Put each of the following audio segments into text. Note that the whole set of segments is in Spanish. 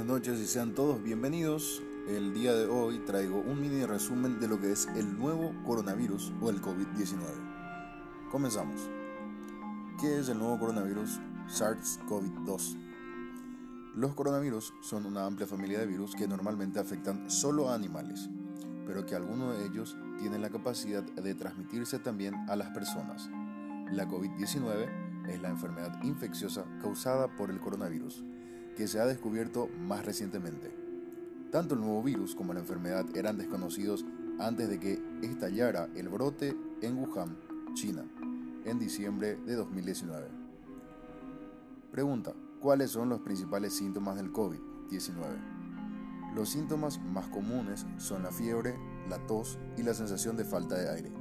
buenas noches y sean todos bienvenidos. El día de hoy traigo un mini resumen de lo que es el nuevo coronavirus o el COVID-19. Comenzamos. ¿Qué es el nuevo coronavirus SARS-CoV-2? Los coronavirus son una amplia familia de virus que normalmente afectan solo a animales, pero que algunos de ellos tienen la capacidad de transmitirse también a las personas. La COVID-19 es la enfermedad infecciosa causada por el coronavirus que se ha descubierto más recientemente. Tanto el nuevo virus como la enfermedad eran desconocidos antes de que estallara el brote en Wuhan, China, en diciembre de 2019. Pregunta, ¿cuáles son los principales síntomas del COVID-19? Los síntomas más comunes son la fiebre, la tos y la sensación de falta de aire,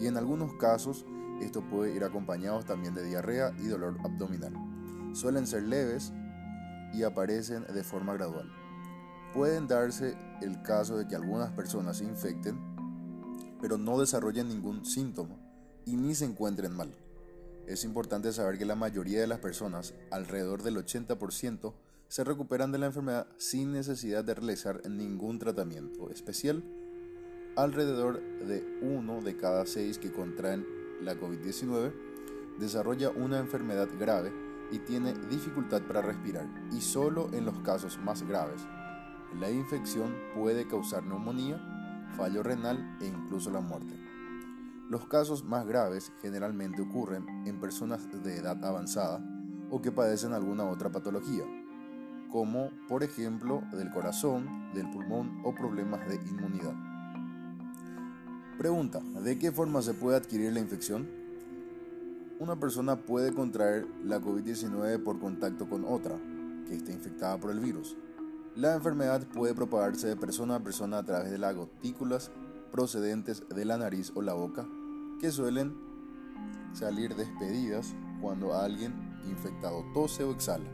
y en algunos casos esto puede ir acompañado también de diarrea y dolor abdominal. Suelen ser leves y aparecen de forma gradual. Pueden darse el caso de que algunas personas se infecten, pero no desarrollen ningún síntoma y ni se encuentren mal. Es importante saber que la mayoría de las personas, alrededor del 80%, se recuperan de la enfermedad sin necesidad de realizar ningún tratamiento especial. Alrededor de uno de cada seis que contraen la COVID-19 desarrolla una enfermedad grave y tiene dificultad para respirar, y solo en los casos más graves. La infección puede causar neumonía, fallo renal e incluso la muerte. Los casos más graves generalmente ocurren en personas de edad avanzada o que padecen alguna otra patología, como por ejemplo del corazón, del pulmón o problemas de inmunidad. Pregunta, ¿de qué forma se puede adquirir la infección? Una persona puede contraer la COVID-19 por contacto con otra que esté infectada por el virus. La enfermedad puede propagarse de persona a persona a través de las gotículas procedentes de la nariz o la boca, que suelen salir despedidas cuando alguien infectado tose o exhala.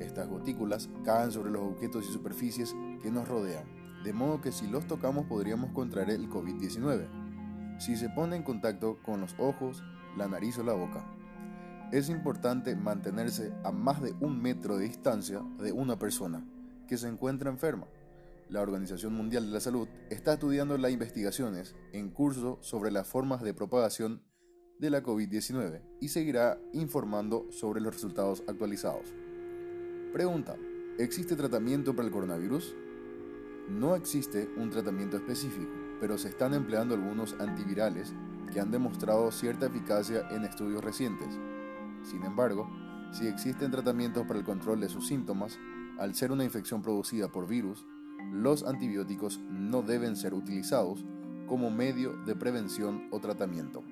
Estas gotículas caen sobre los objetos y superficies que nos rodean, de modo que si los tocamos podríamos contraer el COVID-19. Si se pone en contacto con los ojos, la nariz o la boca. Es importante mantenerse a más de un metro de distancia de una persona que se encuentra enferma. La Organización Mundial de la Salud está estudiando las investigaciones en curso sobre las formas de propagación de la COVID-19 y seguirá informando sobre los resultados actualizados. Pregunta, ¿existe tratamiento para el coronavirus? No existe un tratamiento específico, pero se están empleando algunos antivirales que han demostrado cierta eficacia en estudios recientes. Sin embargo, si existen tratamientos para el control de sus síntomas, al ser una infección producida por virus, los antibióticos no deben ser utilizados como medio de prevención o tratamiento.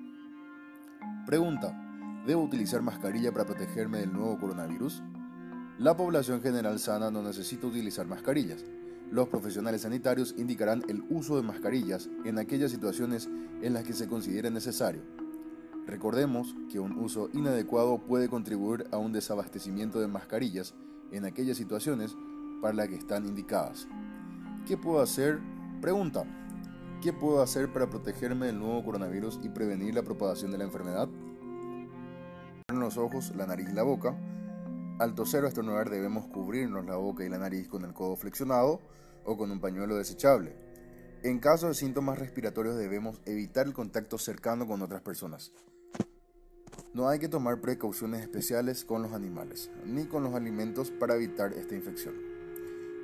Pregunta, ¿debo utilizar mascarilla para protegerme del nuevo coronavirus? La población general sana no necesita utilizar mascarillas, los profesionales sanitarios indicarán el uso de mascarillas en aquellas situaciones en las que se considere necesario. Recordemos que un uso inadecuado puede contribuir a un desabastecimiento de mascarillas en aquellas situaciones para las que están indicadas. ¿Qué puedo hacer? Pregunta. ¿Qué puedo hacer para protegerme del nuevo coronavirus y prevenir la propagación de la enfermedad? En los ojos, la nariz y la boca, al toser o estornudar debemos cubrirnos la boca y la nariz con el codo flexionado o con un pañuelo desechable. En caso de síntomas respiratorios debemos evitar el contacto cercano con otras personas. No hay que tomar precauciones especiales con los animales, ni con los alimentos para evitar esta infección.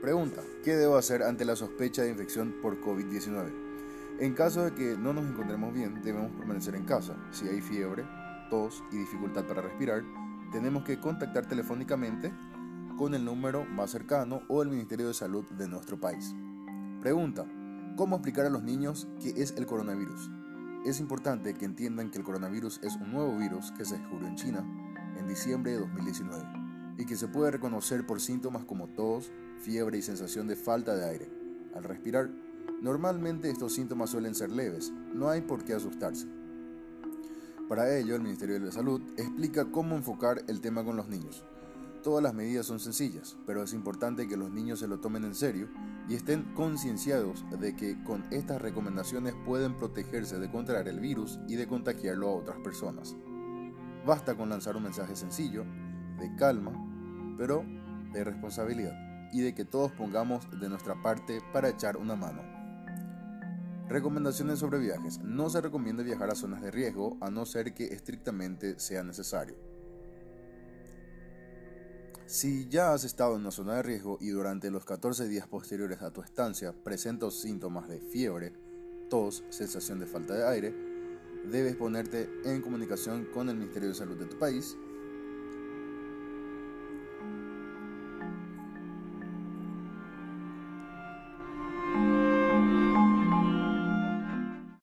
Pregunta, ¿qué debo hacer ante la sospecha de infección por COVID-19? En caso de que no nos encontremos bien, debemos permanecer en casa. Si hay fiebre, tos y dificultad para respirar, tenemos que contactar telefónicamente con el número más cercano o el Ministerio de Salud de nuestro país. Pregunta, ¿cómo explicar a los niños qué es el coronavirus? Es importante que entiendan que el coronavirus es un nuevo virus que se descubrió en China en diciembre de 2019 y que se puede reconocer por síntomas como tos, fiebre y sensación de falta de aire. Al respirar, normalmente estos síntomas suelen ser leves, no hay por qué asustarse. Para ello, el Ministerio de Salud explica cómo enfocar el tema con los niños. Todas las medidas son sencillas, pero es importante que los niños se lo tomen en serio y estén concienciados de que con estas recomendaciones pueden protegerse de contraer el virus y de contagiarlo a otras personas. Basta con lanzar un mensaje sencillo, de calma, pero de responsabilidad. y de que todos pongamos de nuestra parte para echar una mano. Recomendaciones sobre viajes. No se recomienda viajar a zonas de riesgo a no ser que estrictamente sea necesario. Si ya has estado en una zona de riesgo y durante los 14 días posteriores a tu estancia presentas síntomas de fiebre, tos, sensación de falta de aire, debes ponerte en comunicación con el Ministerio de Salud de tu país